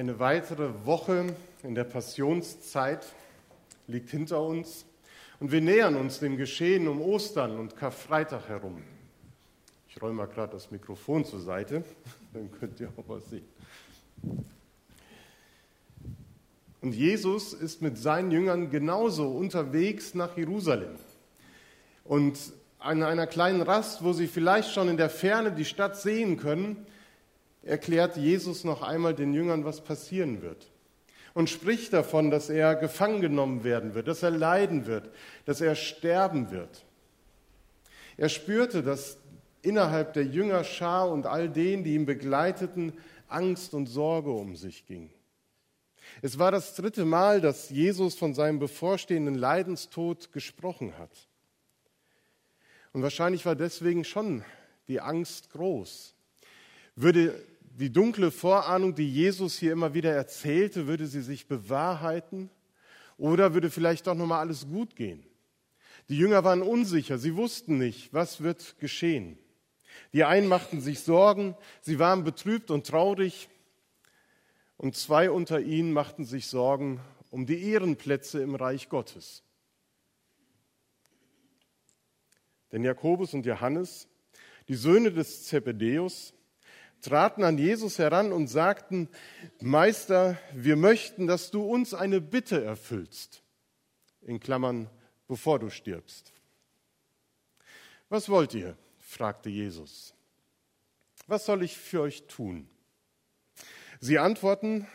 Eine weitere Woche in der Passionszeit liegt hinter uns und wir nähern uns dem Geschehen um Ostern und Karfreitag herum. Ich räume mal gerade das Mikrofon zur Seite, dann könnt ihr auch was sehen. Und Jesus ist mit seinen Jüngern genauso unterwegs nach Jerusalem. Und an einer kleinen Rast, wo sie vielleicht schon in der Ferne die Stadt sehen können, erklärt Jesus noch einmal den Jüngern, was passieren wird. Und spricht davon, dass er gefangen genommen werden wird, dass er leiden wird, dass er sterben wird. Er spürte, dass innerhalb der Jüngerschar und all denen, die ihn begleiteten, Angst und Sorge um sich ging. Es war das dritte Mal, dass Jesus von seinem bevorstehenden Leidenstod gesprochen hat. Und wahrscheinlich war deswegen schon die Angst groß. Würde die dunkle Vorahnung, die Jesus hier immer wieder erzählte, würde sie sich bewahrheiten? Oder würde vielleicht doch nochmal alles gut gehen? Die Jünger waren unsicher, sie wussten nicht, was wird geschehen. Die einen machten sich Sorgen, sie waren betrübt und traurig, und zwei unter ihnen machten sich Sorgen um die Ehrenplätze im Reich Gottes. Denn Jakobus und Johannes, die Söhne des Zebedeus, traten an Jesus heran und sagten, Meister, wir möchten, dass du uns eine Bitte erfüllst. In Klammern, bevor du stirbst. Was wollt ihr? fragte Jesus. Was soll ich für euch tun? Sie antworten,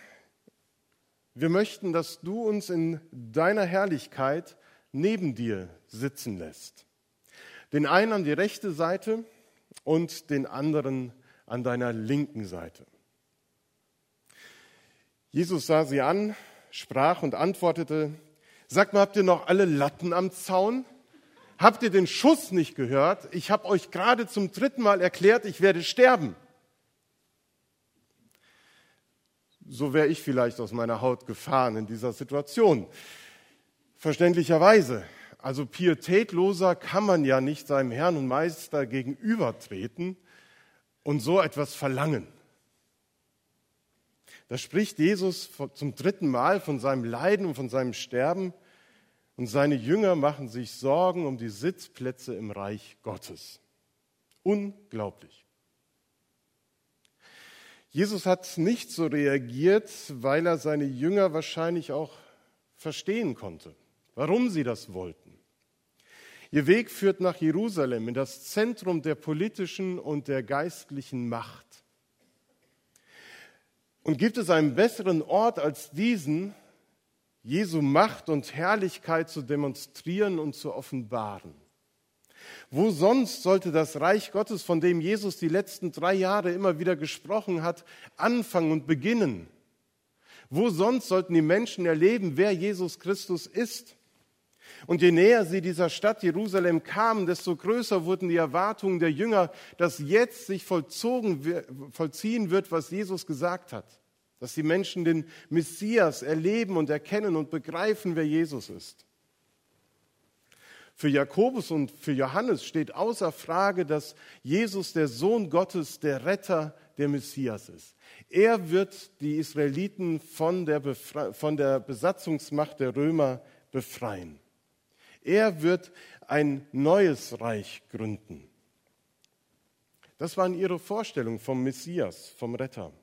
wir möchten, dass du uns in deiner Herrlichkeit neben dir sitzen lässt. Den einen an die rechte Seite und den anderen an deiner linken Seite. Jesus sah sie an, sprach und antwortete, Sagt mal, habt ihr noch alle Latten am Zaun? Habt ihr den Schuss nicht gehört? Ich habe euch gerade zum dritten Mal erklärt, ich werde sterben. So wäre ich vielleicht aus meiner Haut gefahren in dieser Situation. Verständlicherweise. Also pietätloser kann man ja nicht seinem Herrn und Meister gegenübertreten und so etwas verlangen. Da spricht Jesus zum dritten Mal von seinem Leiden und von seinem Sterben und seine Jünger machen sich Sorgen um die Sitzplätze im Reich Gottes. Unglaublich. Jesus hat nicht so reagiert, weil er seine Jünger wahrscheinlich auch verstehen konnte, warum sie das wollten. Ihr Weg führt nach Jerusalem, in das Zentrum der politischen und der geistlichen Macht. Und gibt es einen besseren Ort als diesen, Jesu Macht und Herrlichkeit zu demonstrieren und zu offenbaren? Wo sonst sollte das Reich Gottes, von dem Jesus die letzten drei Jahre immer wieder gesprochen hat, anfangen und beginnen? Wo sonst sollten die Menschen erleben, wer Jesus Christus ist? Und je näher sie dieser Stadt Jerusalem kamen, desto größer wurden die Erwartungen der Jünger, dass jetzt sich vollzogen, vollziehen wird, was Jesus gesagt hat. Dass die Menschen den Messias erleben und erkennen und begreifen, wer Jesus ist. Für Jakobus und für Johannes steht außer Frage, dass Jesus der Sohn Gottes, der Retter, der Messias ist. Er wird die Israeliten von der, Befre von der Besatzungsmacht der Römer befreien. Er wird ein neues Reich gründen. Das waren ihre Vorstellungen vom Messias, vom Retter.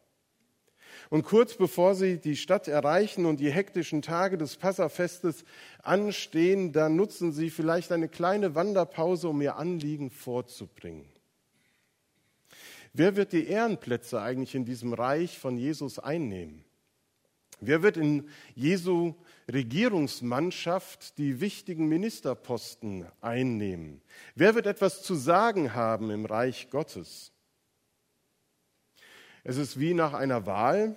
Und kurz bevor sie die Stadt erreichen und die hektischen Tage des Passafestes anstehen, da nutzen sie vielleicht eine kleine Wanderpause, um ihr Anliegen vorzubringen. Wer wird die Ehrenplätze eigentlich in diesem Reich von Jesus einnehmen? Wer wird in Jesu Regierungsmannschaft die wichtigen Ministerposten einnehmen? Wer wird etwas zu sagen haben im Reich Gottes? Es ist wie nach einer Wahl,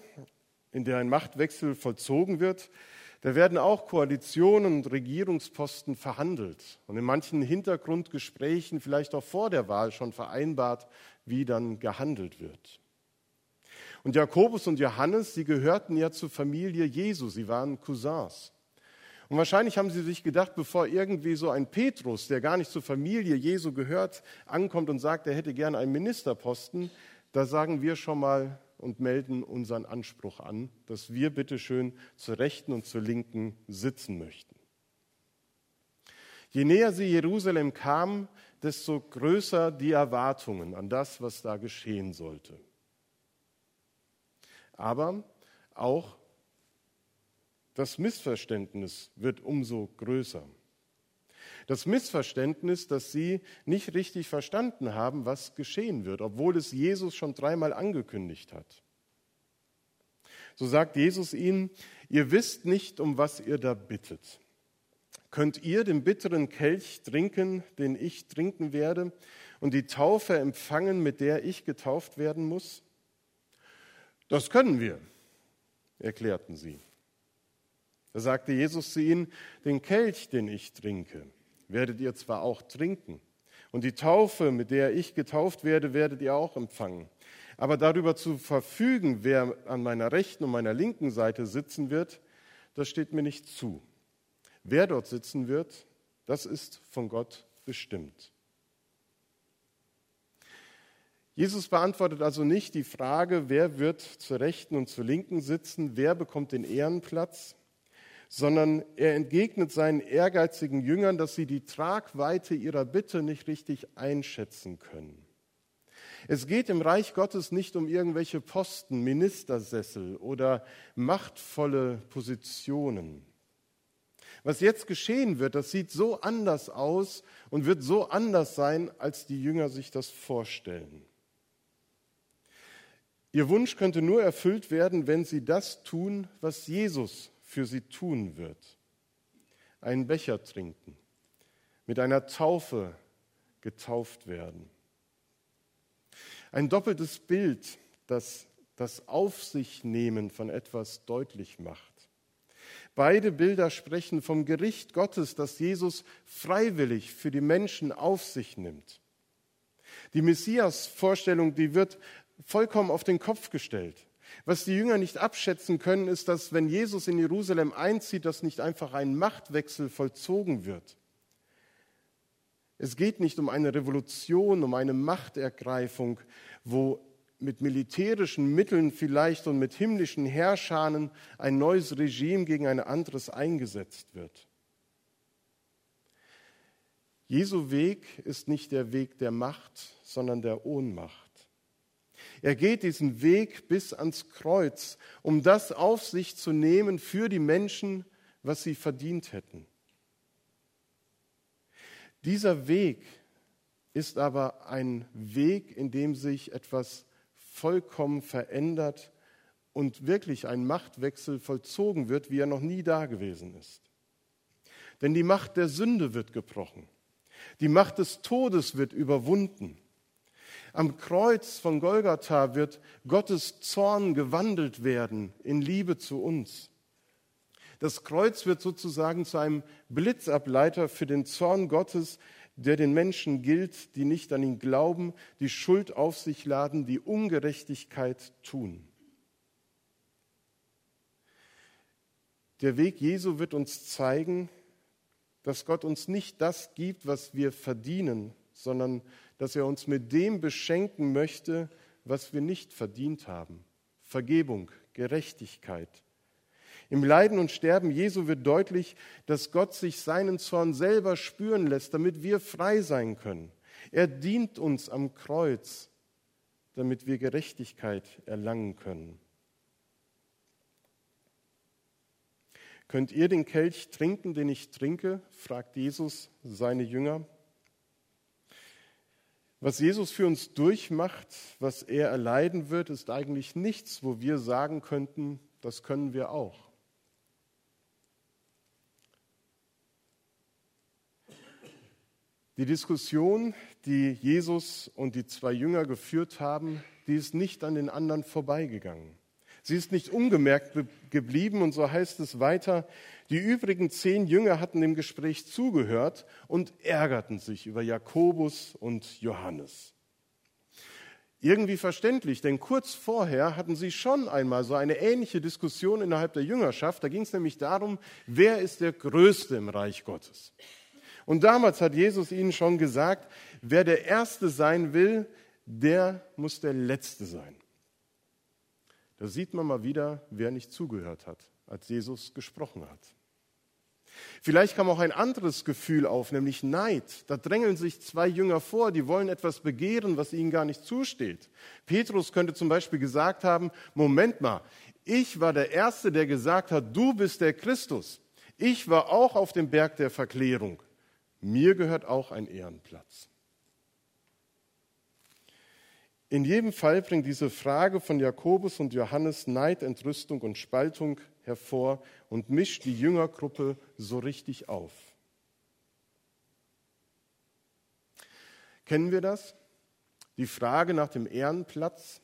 in der ein Machtwechsel vollzogen wird. Da werden auch Koalitionen und Regierungsposten verhandelt und in manchen Hintergrundgesprächen vielleicht auch vor der Wahl schon vereinbart, wie dann gehandelt wird. Und Jakobus und Johannes, sie gehörten ja zur Familie Jesu, sie waren Cousins. Und wahrscheinlich haben sie sich gedacht, bevor irgendwie so ein Petrus, der gar nicht zur Familie Jesu gehört, ankommt und sagt, er hätte gern einen Ministerposten, da sagen wir schon mal und melden unseren Anspruch an, dass wir bitteschön zur Rechten und zur Linken sitzen möchten. Je näher sie Jerusalem kamen, desto größer die Erwartungen an das, was da geschehen sollte. Aber auch das Missverständnis wird umso größer. Das Missverständnis, dass sie nicht richtig verstanden haben, was geschehen wird, obwohl es Jesus schon dreimal angekündigt hat. So sagt Jesus ihnen, ihr wisst nicht, um was ihr da bittet. Könnt ihr den bitteren Kelch trinken, den ich trinken werde, und die Taufe empfangen, mit der ich getauft werden muss? Das können wir, erklärten sie. Da sagte Jesus zu ihnen, den Kelch, den ich trinke, werdet ihr zwar auch trinken, und die Taufe, mit der ich getauft werde, werdet ihr auch empfangen. Aber darüber zu verfügen, wer an meiner rechten und meiner linken Seite sitzen wird, das steht mir nicht zu. Wer dort sitzen wird, das ist von Gott bestimmt. Jesus beantwortet also nicht die Frage, wer wird zur rechten und zur linken sitzen, wer bekommt den Ehrenplatz, sondern er entgegnet seinen ehrgeizigen Jüngern, dass sie die Tragweite ihrer Bitte nicht richtig einschätzen können. Es geht im Reich Gottes nicht um irgendwelche Posten, Ministersessel oder machtvolle Positionen. Was jetzt geschehen wird, das sieht so anders aus und wird so anders sein, als die Jünger sich das vorstellen. Ihr Wunsch könnte nur erfüllt werden, wenn sie das tun, was Jesus für sie tun wird. Einen Becher trinken, mit einer Taufe getauft werden. Ein doppeltes Bild, das das Auf sich nehmen von etwas deutlich macht. Beide Bilder sprechen vom Gericht Gottes, das Jesus freiwillig für die Menschen auf sich nimmt. Die Messias-Vorstellung, die wird vollkommen auf den Kopf gestellt. Was die Jünger nicht abschätzen können, ist, dass wenn Jesus in Jerusalem einzieht, dass nicht einfach ein Machtwechsel vollzogen wird. Es geht nicht um eine Revolution, um eine Machtergreifung, wo mit militärischen Mitteln vielleicht und mit himmlischen Herrschern ein neues Regime gegen ein anderes eingesetzt wird. Jesu Weg ist nicht der Weg der Macht, sondern der Ohnmacht. Er geht diesen Weg bis ans Kreuz, um das auf sich zu nehmen für die Menschen, was sie verdient hätten. Dieser Weg ist aber ein Weg, in dem sich etwas vollkommen verändert und wirklich ein Machtwechsel vollzogen wird, wie er noch nie da gewesen ist. Denn die Macht der Sünde wird gebrochen. Die Macht des Todes wird überwunden. Am Kreuz von Golgatha wird Gottes Zorn gewandelt werden in Liebe zu uns. Das Kreuz wird sozusagen zu einem Blitzableiter für den Zorn Gottes, der den Menschen gilt, die nicht an ihn glauben, die Schuld auf sich laden, die Ungerechtigkeit tun. Der Weg Jesu wird uns zeigen, dass Gott uns nicht das gibt, was wir verdienen, sondern dass er uns mit dem beschenken möchte, was wir nicht verdient haben. Vergebung, Gerechtigkeit. Im Leiden und Sterben Jesu wird deutlich, dass Gott sich seinen Zorn selber spüren lässt, damit wir frei sein können. Er dient uns am Kreuz, damit wir Gerechtigkeit erlangen können. Könnt ihr den Kelch trinken, den ich trinke? fragt Jesus seine Jünger. Was Jesus für uns durchmacht, was er erleiden wird, ist eigentlich nichts, wo wir sagen könnten, das können wir auch. Die Diskussion, die Jesus und die zwei Jünger geführt haben, die ist nicht an den anderen vorbeigegangen. Sie ist nicht ungemerkt geblieben und so heißt es weiter, die übrigen zehn Jünger hatten dem Gespräch zugehört und ärgerten sich über Jakobus und Johannes. Irgendwie verständlich, denn kurz vorher hatten sie schon einmal so eine ähnliche Diskussion innerhalb der Jüngerschaft. Da ging es nämlich darum, wer ist der Größte im Reich Gottes. Und damals hat Jesus ihnen schon gesagt, wer der Erste sein will, der muss der Letzte sein. Da sieht man mal wieder, wer nicht zugehört hat, als Jesus gesprochen hat. Vielleicht kam auch ein anderes Gefühl auf, nämlich Neid. Da drängeln sich zwei Jünger vor, die wollen etwas begehren, was ihnen gar nicht zusteht. Petrus könnte zum Beispiel gesagt haben, Moment mal, ich war der Erste, der gesagt hat, du bist der Christus. Ich war auch auf dem Berg der Verklärung. Mir gehört auch ein Ehrenplatz. In jedem Fall bringt diese Frage von Jakobus und Johannes Neid, Entrüstung und Spaltung hervor und mischt die Jüngergruppe so richtig auf. Kennen wir das? Die Frage nach dem Ehrenplatz,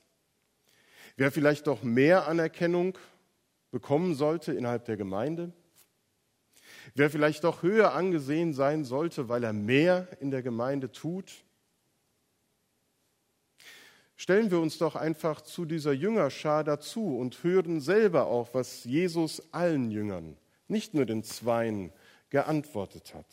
wer vielleicht doch mehr Anerkennung bekommen sollte innerhalb der Gemeinde, wer vielleicht doch höher angesehen sein sollte, weil er mehr in der Gemeinde tut Stellen wir uns doch einfach zu dieser Jüngerschar dazu und hören selber auch, was Jesus allen Jüngern, nicht nur den Zweien, geantwortet hat.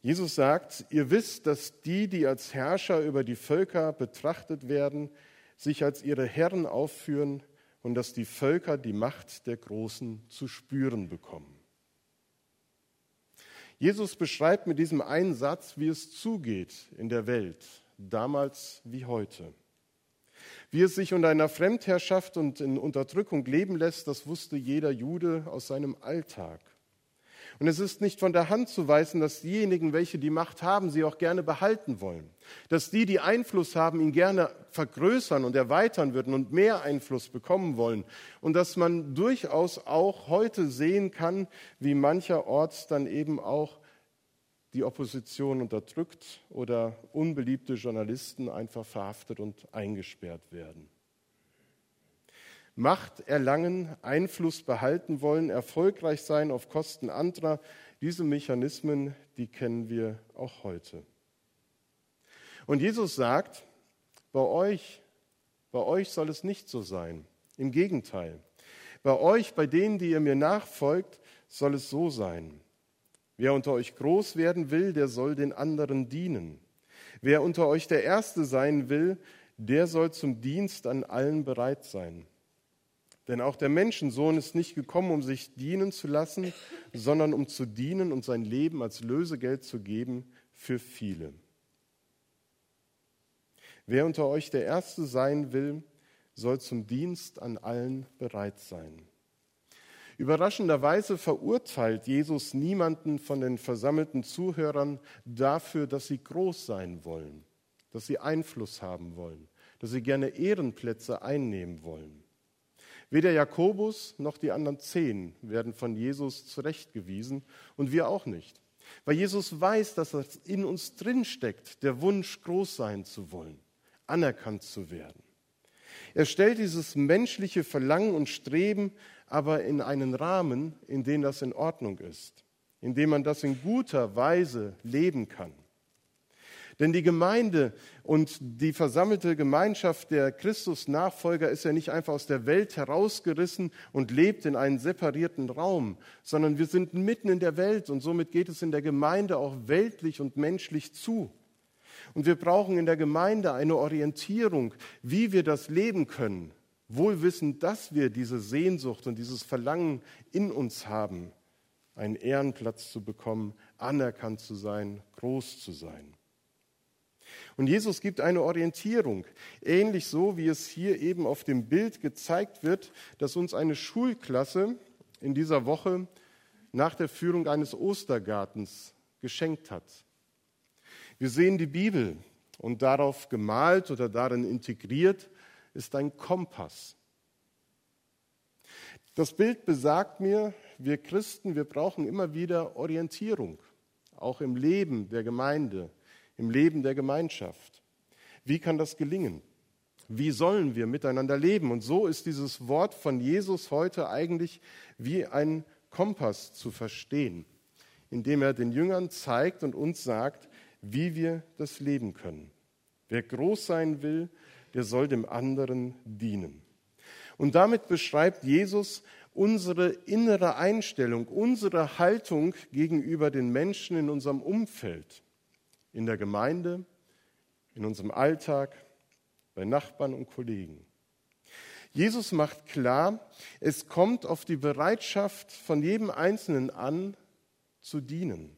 Jesus sagt, ihr wisst, dass die, die als Herrscher über die Völker betrachtet werden, sich als ihre Herren aufführen und dass die Völker die Macht der Großen zu spüren bekommen. Jesus beschreibt mit diesem einen Satz, wie es zugeht in der Welt, damals wie heute. Wie es sich unter einer Fremdherrschaft und in Unterdrückung leben lässt, das wusste jeder Jude aus seinem Alltag. Und es ist nicht von der Hand zu weisen, dass diejenigen, welche die Macht haben, sie auch gerne behalten wollen. Dass die, die Einfluss haben, ihn gerne vergrößern und erweitern würden und mehr Einfluss bekommen wollen. Und dass man durchaus auch heute sehen kann, wie mancherorts dann eben auch die Opposition unterdrückt oder unbeliebte Journalisten einfach verhaftet und eingesperrt werden. Macht erlangen, Einfluss behalten wollen, erfolgreich sein auf Kosten anderer, diese Mechanismen, die kennen wir auch heute. Und Jesus sagt, bei euch, bei euch soll es nicht so sein. Im Gegenteil. Bei euch, bei denen, die ihr mir nachfolgt, soll es so sein. Wer unter euch groß werden will, der soll den anderen dienen. Wer unter euch der Erste sein will, der soll zum Dienst an allen bereit sein. Denn auch der Menschensohn ist nicht gekommen, um sich dienen zu lassen, sondern um zu dienen und sein Leben als Lösegeld zu geben für viele. Wer unter euch der Erste sein will, soll zum Dienst an allen bereit sein. Überraschenderweise verurteilt Jesus niemanden von den versammelten Zuhörern dafür, dass sie groß sein wollen, dass sie Einfluss haben wollen, dass sie gerne Ehrenplätze einnehmen wollen. Weder Jakobus noch die anderen zehn werden von Jesus zurechtgewiesen und wir auch nicht. Weil Jesus weiß, dass es in uns drinsteckt, der Wunsch, groß sein zu wollen, anerkannt zu werden. Er stellt dieses menschliche Verlangen und Streben aber in einen Rahmen, in dem das in Ordnung ist, in dem man das in guter Weise leben kann. Denn die Gemeinde und die versammelte Gemeinschaft der Christus-Nachfolger ist ja nicht einfach aus der Welt herausgerissen und lebt in einem separierten Raum, sondern wir sind mitten in der Welt und somit geht es in der Gemeinde auch weltlich und menschlich zu. Und wir brauchen in der Gemeinde eine Orientierung, wie wir das leben können, wohl wissend, dass wir diese Sehnsucht und dieses Verlangen in uns haben, einen Ehrenplatz zu bekommen, anerkannt zu sein, groß zu sein. Und Jesus gibt eine Orientierung, ähnlich so, wie es hier eben auf dem Bild gezeigt wird, dass uns eine Schulklasse in dieser Woche nach der Führung eines Ostergartens geschenkt hat. Wir sehen die Bibel und darauf gemalt oder darin integriert ist ein Kompass. Das Bild besagt mir, wir Christen, wir brauchen immer wieder Orientierung, auch im Leben der Gemeinde, im Leben der Gemeinschaft. Wie kann das gelingen? Wie sollen wir miteinander leben? Und so ist dieses Wort von Jesus heute eigentlich wie ein Kompass zu verstehen, indem er den Jüngern zeigt und uns sagt, wie wir das leben können. Wer groß sein will, der soll dem anderen dienen. Und damit beschreibt Jesus unsere innere Einstellung, unsere Haltung gegenüber den Menschen in unserem Umfeld, in der Gemeinde, in unserem Alltag, bei Nachbarn und Kollegen. Jesus macht klar, es kommt auf die Bereitschaft von jedem Einzelnen an, zu dienen,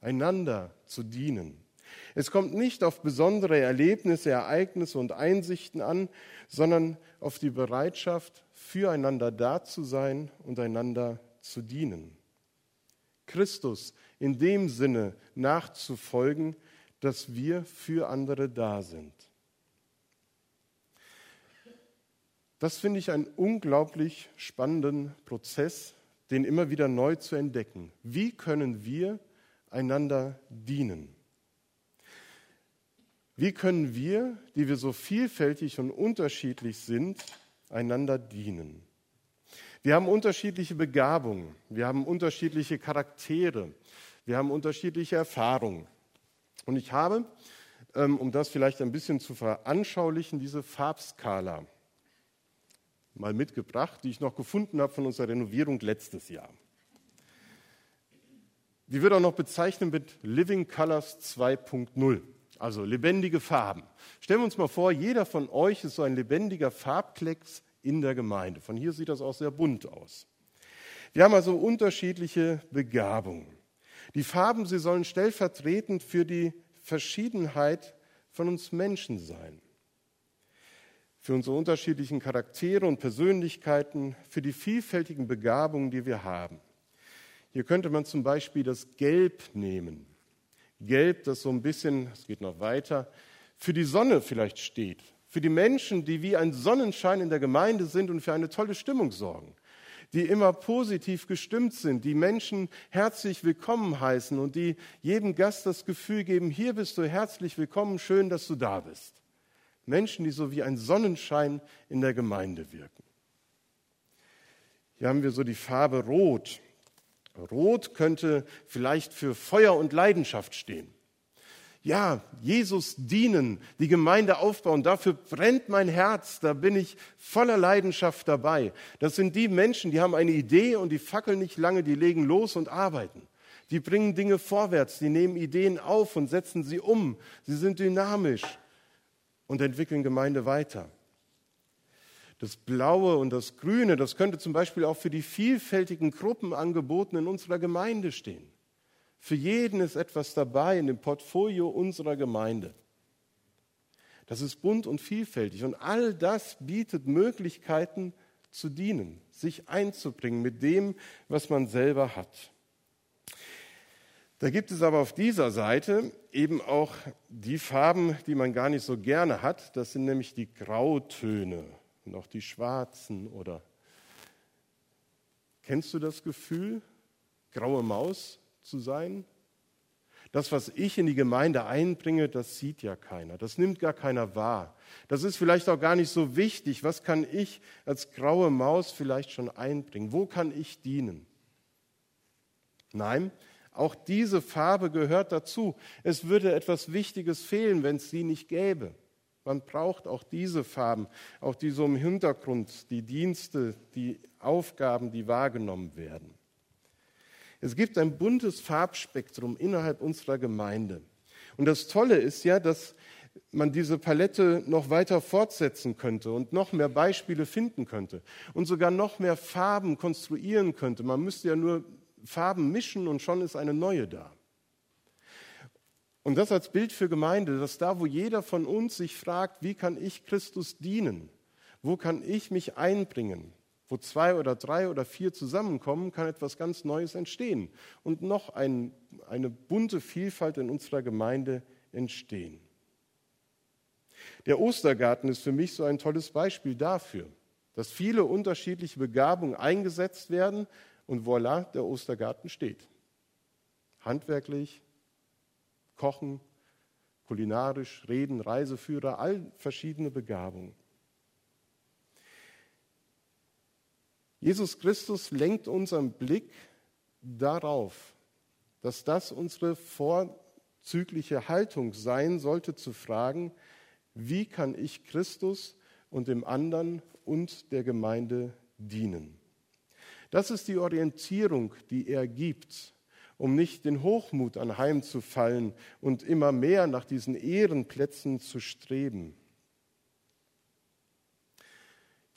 einander zu dienen. Es kommt nicht auf besondere Erlebnisse, Ereignisse und Einsichten an, sondern auf die Bereitschaft, füreinander da zu sein und einander zu dienen. Christus in dem Sinne nachzufolgen, dass wir für andere da sind. Das finde ich einen unglaublich spannenden Prozess, den immer wieder neu zu entdecken. Wie können wir einander dienen? Wie können wir, die wir so vielfältig und unterschiedlich sind, einander dienen? Wir haben unterschiedliche Begabungen, wir haben unterschiedliche Charaktere, wir haben unterschiedliche Erfahrungen. Und ich habe, ähm, um das vielleicht ein bisschen zu veranschaulichen, diese Farbskala mal mitgebracht, die ich noch gefunden habe von unserer Renovierung letztes Jahr. Die wird auch noch bezeichnet mit Living Colors 2.0, also lebendige Farben. Stellen wir uns mal vor, jeder von euch ist so ein lebendiger Farbklecks in der Gemeinde. Von hier sieht das auch sehr bunt aus. Wir haben also unterschiedliche Begabungen. Die Farben, sie sollen stellvertretend für die Verschiedenheit von uns Menschen sein. Für unsere unterschiedlichen Charaktere und Persönlichkeiten, für die vielfältigen Begabungen, die wir haben. Hier könnte man zum Beispiel das Gelb nehmen. Gelb, das so ein bisschen, es geht noch weiter, für die Sonne vielleicht steht, für die Menschen, die wie ein Sonnenschein in der Gemeinde sind und für eine tolle Stimmung sorgen, die immer positiv gestimmt sind, die Menschen herzlich willkommen heißen und die jedem Gast das Gefühl geben, hier bist du herzlich willkommen, schön, dass du da bist. Menschen, die so wie ein Sonnenschein in der Gemeinde wirken. Hier haben wir so die Farbe Rot. Rot könnte vielleicht für Feuer und Leidenschaft stehen ja, Jesus dienen, die Gemeinde aufbauen, dafür brennt mein Herz, da bin ich voller Leidenschaft dabei. Das sind die Menschen, die haben eine Idee und die fackeln nicht lange, die legen los und arbeiten. Die bringen Dinge vorwärts, die nehmen Ideen auf und setzen sie um. Sie sind dynamisch und entwickeln Gemeinde weiter. Das Blaue und das Grüne, das könnte zum Beispiel auch für die vielfältigen Gruppenangebote in unserer Gemeinde stehen. Für jeden ist etwas dabei in dem Portfolio unserer Gemeinde. Das ist bunt und vielfältig und all das bietet Möglichkeiten zu dienen, sich einzubringen mit dem, was man selber hat. Da gibt es aber auf dieser Seite eben auch die Farben, die man gar nicht so gerne hat. Das sind nämlich die Grautöne und auch die schwarzen oder Kennst du das Gefühl? Graue Maus? zu sein? Das, was ich in die Gemeinde einbringe, das sieht ja keiner. Das nimmt gar keiner wahr. Das ist vielleicht auch gar nicht so wichtig. Was kann ich als graue Maus vielleicht schon einbringen? Wo kann ich dienen? Nein, auch diese Farbe gehört dazu. Es würde etwas Wichtiges fehlen, wenn es sie nicht gäbe. Man braucht auch diese Farben, auch die so im Hintergrund, die Dienste, die Aufgaben, die wahrgenommen werden. Es gibt ein buntes Farbspektrum innerhalb unserer Gemeinde. Und das Tolle ist ja, dass man diese Palette noch weiter fortsetzen könnte und noch mehr Beispiele finden könnte und sogar noch mehr Farben konstruieren könnte. Man müsste ja nur Farben mischen und schon ist eine neue da. Und das als Bild für Gemeinde, dass da, wo jeder von uns sich fragt, wie kann ich Christus dienen? Wo kann ich mich einbringen? Wo zwei oder drei oder vier zusammenkommen, kann etwas ganz Neues entstehen und noch ein, eine bunte Vielfalt in unserer Gemeinde entstehen. Der Ostergarten ist für mich so ein tolles Beispiel dafür, dass viele unterschiedliche Begabungen eingesetzt werden und voilà, der Ostergarten steht. Handwerklich, Kochen, kulinarisch, Reden, Reiseführer, all verschiedene Begabungen. Jesus Christus lenkt unseren Blick darauf, dass das unsere vorzügliche Haltung sein sollte, zu fragen, wie kann ich Christus und dem anderen und der Gemeinde dienen? Das ist die Orientierung, die er gibt, um nicht den Hochmut anheimzufallen und immer mehr nach diesen Ehrenplätzen zu streben.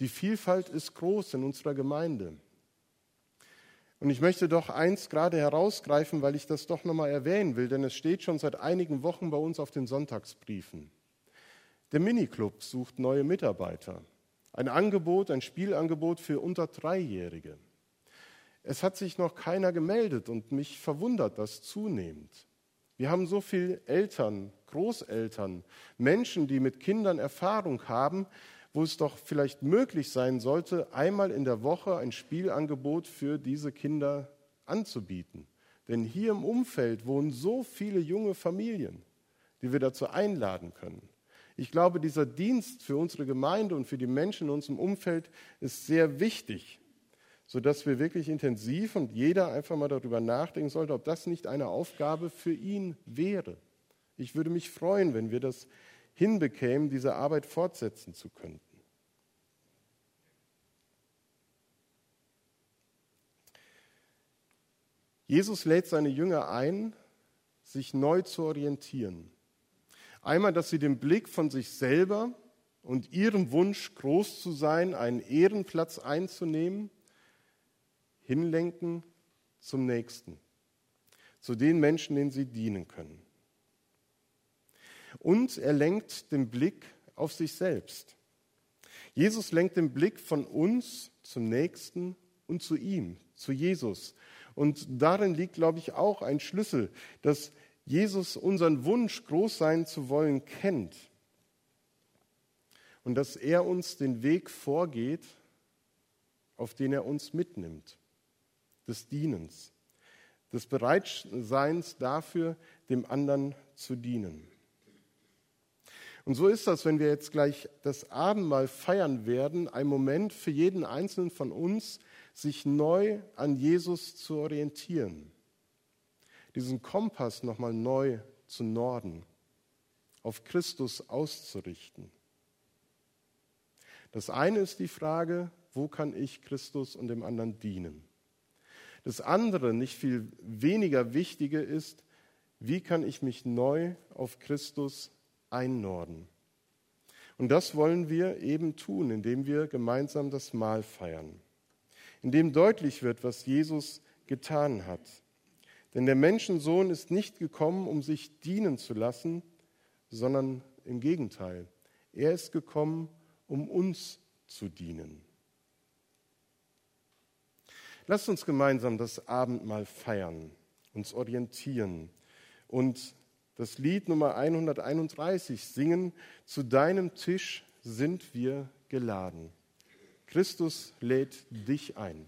Die Vielfalt ist groß in unserer Gemeinde. Und ich möchte doch eins gerade herausgreifen, weil ich das doch nochmal erwähnen will, denn es steht schon seit einigen Wochen bei uns auf den Sonntagsbriefen. Der Miniclub sucht neue Mitarbeiter. Ein Angebot, ein Spielangebot für unter Dreijährige. Es hat sich noch keiner gemeldet und mich verwundert das zunehmend. Wir haben so viele Eltern, Großeltern, Menschen, die mit Kindern Erfahrung haben, wo es doch vielleicht möglich sein sollte, einmal in der Woche ein Spielangebot für diese Kinder anzubieten. Denn hier im Umfeld wohnen so viele junge Familien, die wir dazu einladen können. Ich glaube, dieser Dienst für unsere Gemeinde und für die Menschen in unserem Umfeld ist sehr wichtig, sodass wir wirklich intensiv und jeder einfach mal darüber nachdenken sollte, ob das nicht eine Aufgabe für ihn wäre. Ich würde mich freuen, wenn wir das hinbekämen, diese Arbeit fortsetzen zu können. Jesus lädt seine Jünger ein, sich neu zu orientieren. Einmal, dass sie den Blick von sich selber und ihrem Wunsch, groß zu sein, einen Ehrenplatz einzunehmen, hinlenken zum Nächsten, zu den Menschen, denen sie dienen können. Und er lenkt den Blick auf sich selbst. Jesus lenkt den Blick von uns zum Nächsten und zu ihm, zu Jesus, und darin liegt, glaube ich, auch ein Schlüssel, dass Jesus unseren Wunsch, groß sein zu wollen, kennt. Und dass er uns den Weg vorgeht, auf den er uns mitnimmt, des Dienens, des Bereitseins dafür, dem anderen zu dienen. Und so ist das, wenn wir jetzt gleich das Abendmahl feiern werden, ein Moment für jeden Einzelnen von uns, sich neu an Jesus zu orientieren, diesen Kompass nochmal neu zu Norden, auf Christus auszurichten. Das eine ist die Frage, wo kann ich Christus und dem anderen dienen? Das andere, nicht viel weniger wichtige ist, wie kann ich mich neu auf Christus einnorden? Und das wollen wir eben tun, indem wir gemeinsam das Mahl feiern in dem deutlich wird, was Jesus getan hat. Denn der Menschensohn ist nicht gekommen, um sich dienen zu lassen, sondern im Gegenteil. Er ist gekommen, um uns zu dienen. Lasst uns gemeinsam das Abendmahl feiern, uns orientieren und das Lied Nummer 131 singen, Zu deinem Tisch sind wir geladen. Christus lädt dich ein.